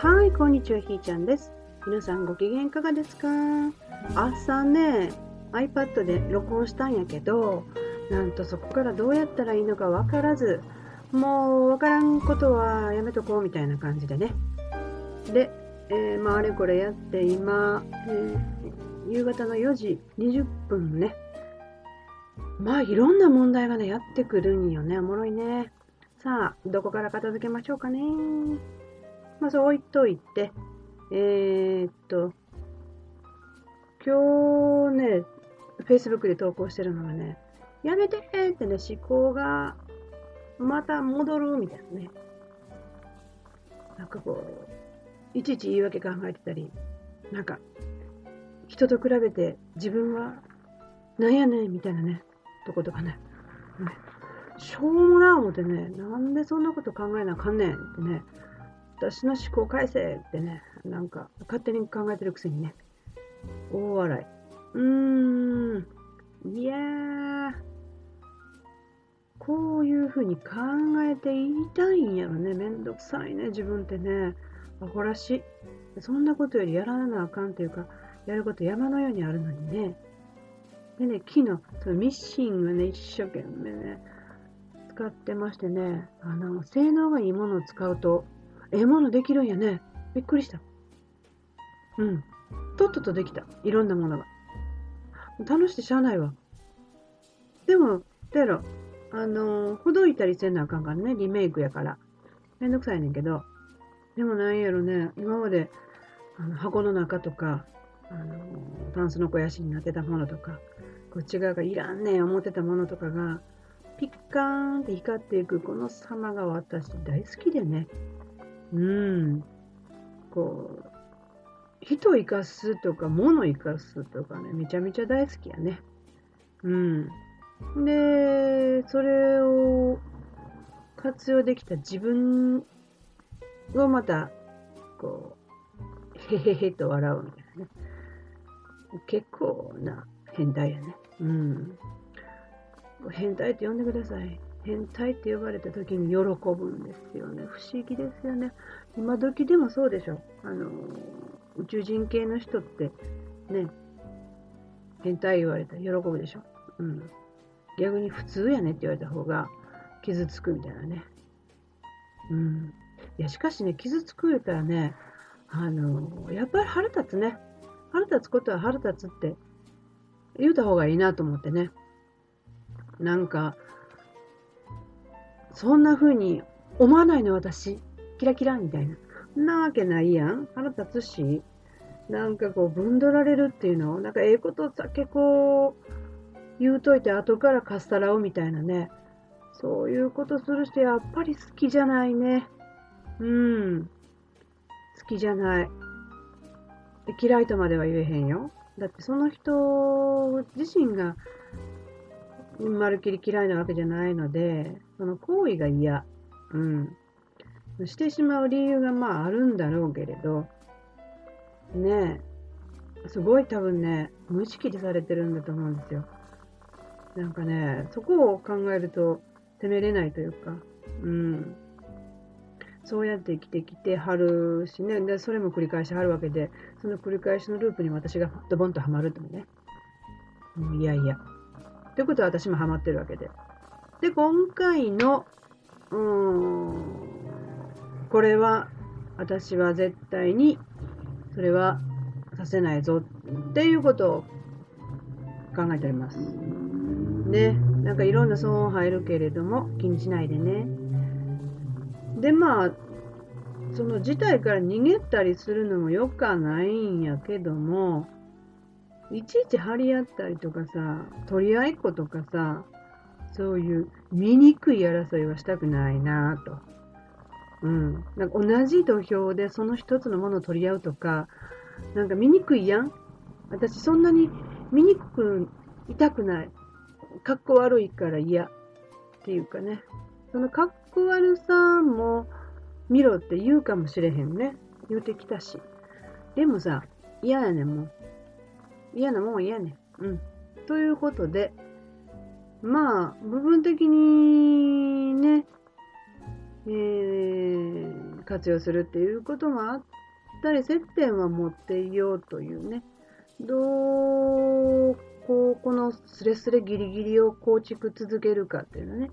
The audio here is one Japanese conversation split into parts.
はい、こんにちは、ひーちゃんです。皆さんご機嫌いかがですか？朝ね、iPad で録音したんやけど、なんとそこからどうやったらいいのかわからず、もうわからんことはやめとこうみたいな感じでね。で、えー、まああれこれやって今、えー、夕方の4時20分ね。まあいろんな問題がね、やってくるんよね。おもろいね。さあ、どこから片付けましょうかね。まず置いといて、えー、っと、今日ね、Facebook で投稿してるのがね、やめてってね、思考がまた戻るみたいなね。なんかこう、いちいち言い訳考えてたり、なんか、人と比べて自分はなんやねんみたいなね、とことかね。ねしょうもない思ってね、なんでそんなこと考えなあかんねんってね、私の思考返せってね、なんか勝手に考えてるくせにね、大笑い。うーん、いやー、こういうふうに考えていたいんやろね。めんどくさいね、自分ってね。アホらしい。そんなことよりやらなあかんというか、やること山のようにあるのにね。でね、昨日、そのミッシングね、一生懸命ね、使ってましてね、あの、性能がいいものを使うと、ええものできるんやね。びっくりした。うん。とっととできた。いろんなものが。楽しくてしゃあないわ。でも、てろ、あのー、ほどいたりせんなあかんからね。リメイクやから。めんどくさいねんけど。でもなんやろね。今まで、あの箱の中とか、あのー、タンスの肥やしになってたものとか、こっち側がいらんねん思ってたものとかが、ピッカーンって光っていくこの様が私大好きでね。うん。こう、人を生かすとか物を生かすとかね、めちゃめちゃ大好きやね。うん。で、それを活用できた自分をまた、こう、へへへと笑うみたいなね。結構な変態やね。うん。変態って呼んでください。変態って呼ばれた時に喜ぶんですよね。不思議ですよね。今時でもそうでしょ。あの、宇宙人系の人って、ね、変態言われたら喜ぶでしょ。うん。逆に普通やねって言われた方が傷つくみたいなね。うん。いや、しかしね、傷つく言うたらね、あの、やっぱり腹立つね。腹立つことは腹立つって言うた方がいいなと思ってね。なんか、そんな風に思わないの私。キラキラみたいな。んなわけないやん。腹立つし。なんかこう、ぶんどられるっていうのなんかええことだけこう、言うといて後からかっさらうみたいなね。そういうことする人やっぱり好きじゃないね。うん。好きじゃない。嫌いとまでは言えへんよ。だってその人自身がまるっきり嫌いなわけじゃないので、その行為が嫌。うん。してしまう理由がまああるんだろうけれど、ねえ、すごい多分ね、無意識でされてるんだと思うんですよ。なんかね、そこを考えると責めれないというか、うん。そうやって生きてきてはるしね、でそれも繰り返しはるわけで、その繰り返しのループに私がドボンとはまるとね。もういやいや。ということは私もハマってるわけで。で、今回の、うーん、これは、私は絶対に、それはさせないぞっていうことを考えております。ね、なんかいろんな騒音入るけれども、気にしないでね。で、まあ、その事態から逃げたりするのもよくはないんやけども、いちいち張り合ったりとかさ、取り合いっことかさ、そういう醜い争いはしたくないなぁと。うん。なんか同じ土俵でその一つのものを取り合うとか、なんか醜いやん私そんなに醜く痛くない。かっこ悪いから嫌っていうかね。そのかっこ悪さも見ろって言うかもしれへんね。言うてきたし。でもさ、嫌やねんもん。嫌なもん嫌ねん。うん。ということで、まあ、部分的にね、えー、活用するっていうこともあったり、接点は持っていようというね、どう、こう、このスレスレギリギリを構築続けるかっていうのね、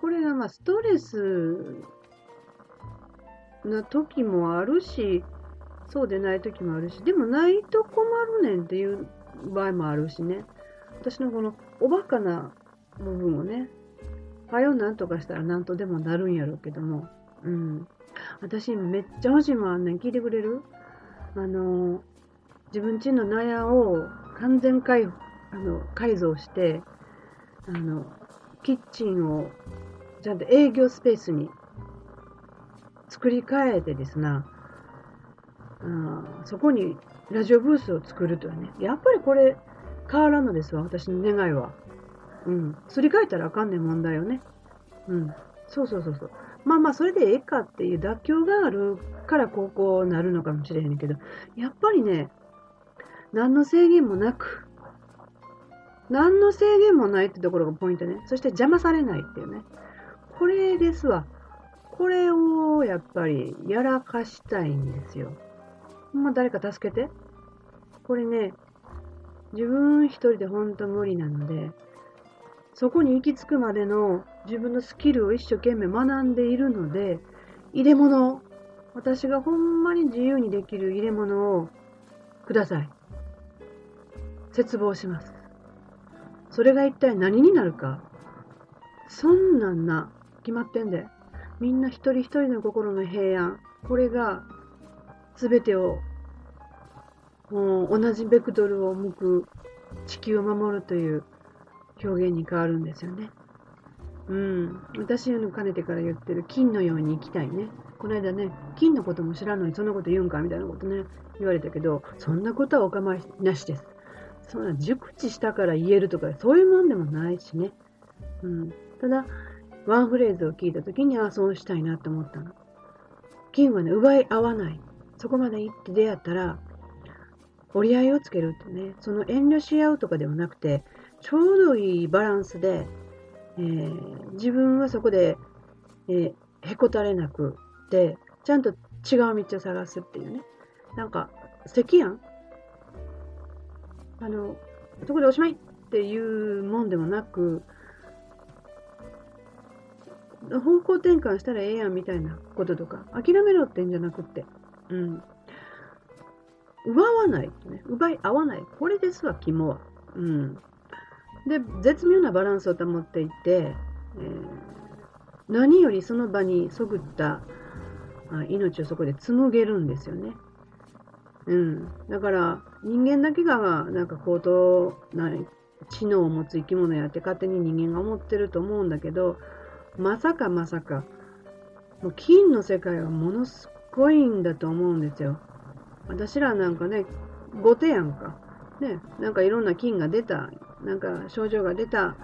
これがまあストレスな時もあるし、そうでない時もあるし、でもないと困るねんっていう場合もあるしね。私のこのおバカな部分をね、はよなんとかしたらなんとでもなるんやろうけども、うん。私めっちゃ欲しいもんあんねん。聞いてくれる？あの、自分ちの納屋を完全改あの改造して、あの、キッチンをちゃんと営業スペースに作り変えてですな、うん、そこにラジオブースを作るとはね、やっぱりこれ変わらんのですわ、私の願いは。うん。すり替えたらあかんねん問題よね。うん。そうそうそうそう。まあまあ、それでええかっていう妥協があるからこうこうなるのかもしれへんけど、やっぱりね、何の制限もなく、何の制限もないってところがポイントね。そして邪魔されないっていうね。これですわ。これをやっぱりやらかしたいんですよ。ほんま誰か助けて。これね、自分一人でほんと無理なので、そこに行き着くまでの自分のスキルを一生懸命学んでいるので、入れ物、私がほんまに自由にできる入れ物をください。絶望します。それが一体何になるか。そんなんな、決まってんで。みんな一人一人の心の平安。これが全てをもう同じベクトルを向く地球を守るという表現に変わるんですよね。うん。私のかねてから言ってる金のように生きたいね。この間ね、金のことも知らんのにそんなこと言うんかみたいなことね、言われたけど、そんなことはお構いなしです。そんな熟知したから言えるとか、そういうもんでもないしね。うん。ただ、ワンフレーズを聞いたときに、ああ、そうしたいなって思ったの。金はね、奪い合わない。そこまで行って出会ったら、折り合いをつけるってね、その遠慮し合うとかではなくて、ちょうどいいバランスで、えー、自分はそこで、えー、へこたれなくて、ちゃんと違う道を探すっていうね。なんか、素敵やんあの、そこでおしまいっていうもんでもなく、方向転換したらええやんみたいなこととか、諦めろってんじゃなくって、うん。奪わないね、奪い合わない。これですわ、肝は。うん。で、絶妙なバランスを保っていて、えー、何よりその場にそぐった命をそこで紡げるんですよね。うん。だから、人間だけが、なんか高等な知能を持つ生き物やって勝手に人間が思ってると思うんだけど、まさかまさか、もう金の世界はものすごいんだと思うんですよ。私らなんかね、後手やんか。ね、なんかいろんな菌が出た、なんか症状が出た、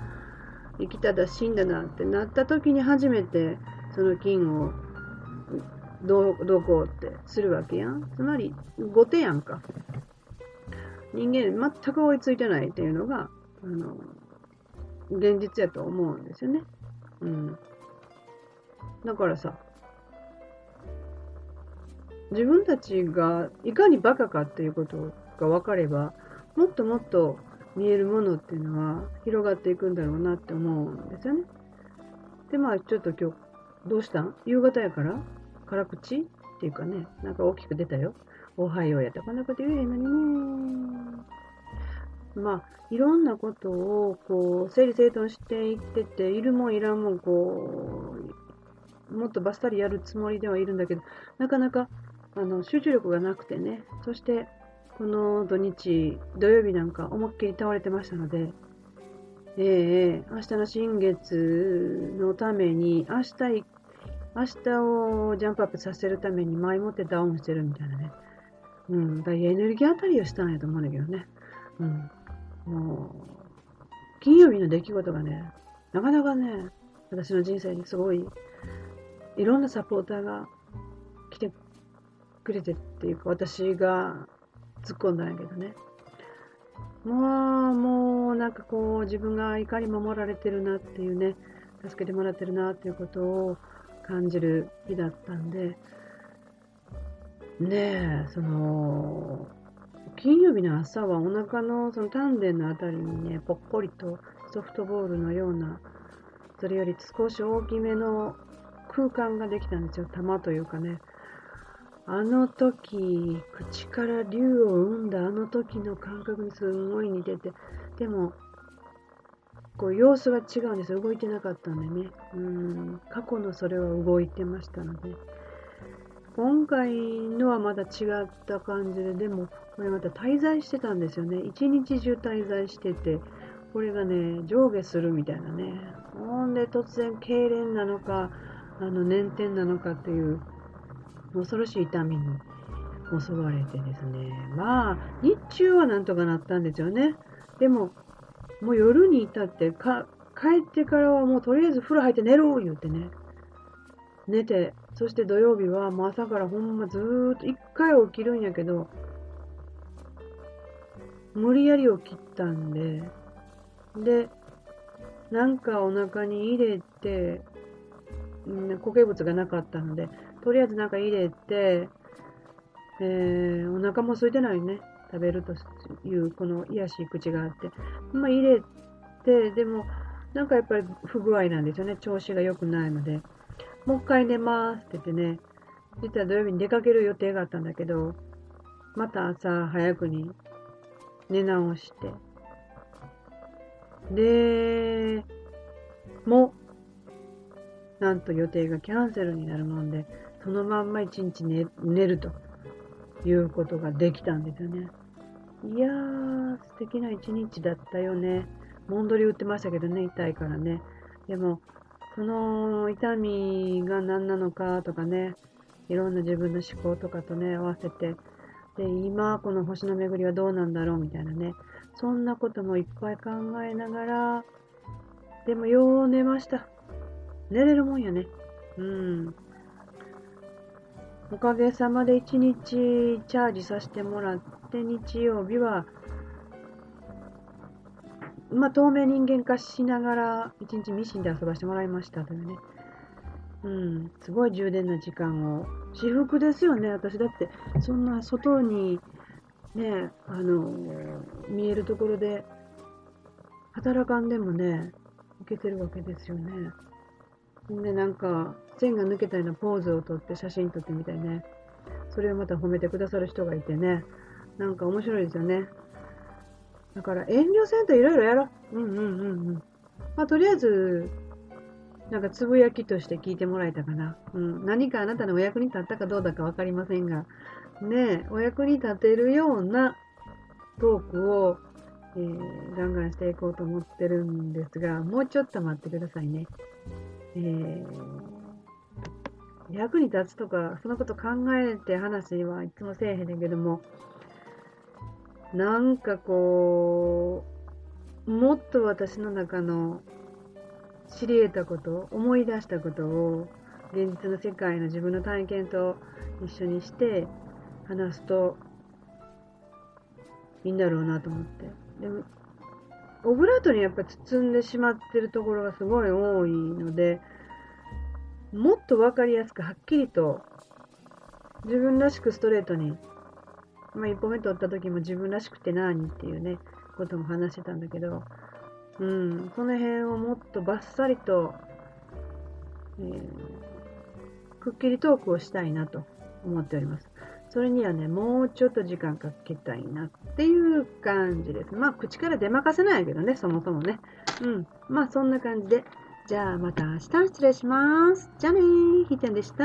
生きただ死んだなってなった時に初めてその菌をどう、どうこうってするわけやん。つまり、後手やんか。人間全く追いついてないっていうのが、あの、現実やと思うんですよね。うん。だからさ、自分たちがいかにバカかっていうことが分かれば、もっともっと見えるものっていうのは広がっていくんだろうなって思うんですよね。で、まあちょっと今日、どうしたん？夕方やから？辛口っていうかね、なんか大きく出たよ。おはようやったこんなこと言えへんのにね。まあ、いろんなことを、こう、整理整頓していってて、いるもんいらんもん、こう、もっとバッサリやるつもりではいるんだけど、なかなかあの集中力がなくてね、そしてこの土日、土曜日なんか思いっきり倒れてましたので、ええー、明日の新月のために、明日、明日をジャンプアップさせるために前もってダウンしてるみたいなね。うん、だエネルギーあたりをしたんやと思うんだけどね。うん。もう、金曜日の出来事がね、なかなかね、私の人生にすごい、いろんなサポーターが来てくれてっていうか、私が突っ込んだんやけどね。もう、もう、なんかこう、自分が怒り守られてるなっていうね、助けてもらってるなっていうことを感じる日だったんで、ねえ、その、金曜日の朝はお腹のその丹田のあたりにね、ぽっこりとソフトボールのような、それより少し大きめの空間ができたんですよ。玉というかね。あの時、口から竜を生んだあの時の感覚にすごい似てて、でも、こう様子が違うんですよ。動いてなかったんでね。うん、過去のそれは動いてましたので。今回のはまだ違った感じで、でも、これまた滞在してたんですよね。一日中滞在してて、これがね、上下するみたいなね。ほんで突然、痙攣なのか、あの、粘点なのかっていう、恐ろしい痛みに襲われてですね。まあ、日中はなんとかなったんですよね。でも、もう夜に至ってか、帰ってからはもうとりあえず風呂入って寝ろ言うてね。寝て、そして土曜日はもう朝からほんまずーっと、一回起きるんやけど、無理やり起きたんで、で、なんかお腹に入れて、固形物がなかったので、とりあえずなんか入れて、えー、お腹も空いてないね。食べるという、この癒しい口があって。まあ入れて、でも、なんかやっぱり不具合なんですよね。調子が良くないので。もう一回寝ますって言ってね、実は土曜日に出かける予定があったんだけど、また朝早くに寝直して、で、も、なんと予定がキャンセルになるもんで、そのまんま一日寝寝るということができたんですよね。いやー、素敵な一日だったよね。もんどり打ってましたけどね、痛いからね。でも、その痛みが何なのかとかね、いろんな自分の思考とかとね、合わせて、で、今この星の巡りはどうなんだろうみたいなね、そんなこともいっぱい考えながら、でもよう寝ました。寝れるもんやね。うん。おかげさまで一日チャージさせてもらって、日曜日はまあ、透明人間化しながら、一日ミシンで遊ばしてもらいましたというね。うん、すごい充電な時間を。私服ですよね、私だって、そんな外に、ね、あの、見えるところで、働かんでもね、いけてるわけですよね。で、なんか、線が抜けたようなポーズをとって写真撮ってみたいね。それをまた褒めてくださる人がいてね。なんか面白いですよね。だから遠慮せんといろいろやろう。うんうんうんうん。まあ、とりあえず、なんかつぶやきとして聞いてもらえたかな。うん。何かあなたのお役に立ったかどうだかわかりませんが、ねえお役に立てるようなトークを、えー、ガンガンしていこうと思ってるんですが、もうちょっと待ってくださいね。えー、役に立つとか、そのこと考えて話はいつもせえへんねんけども、なんかこう、もっと私の中の知り得たこと、思い出したことを、現実の世界の自分の体験と一緒にして話すといいんだろうなと思って。でも、オブラートにやっぱ包んでしまってるところがすごい多いので、もっとわかりやすくはっきりと自分らしくストレートにまあ、一歩目取った時も自分らしくて何っていうね、ことも話してたんだけど、うん、その辺をもっとバッサリと、えー、くっきりトークをしたいなと思っております。それにはね、もうちょっと時間かけたいなっていう感じです。まあ、口から出まかせないけどね、そもそもね。うん。まあ、そんな感じで。じゃあまた明日失礼します。じゃあねひーちゃんでした。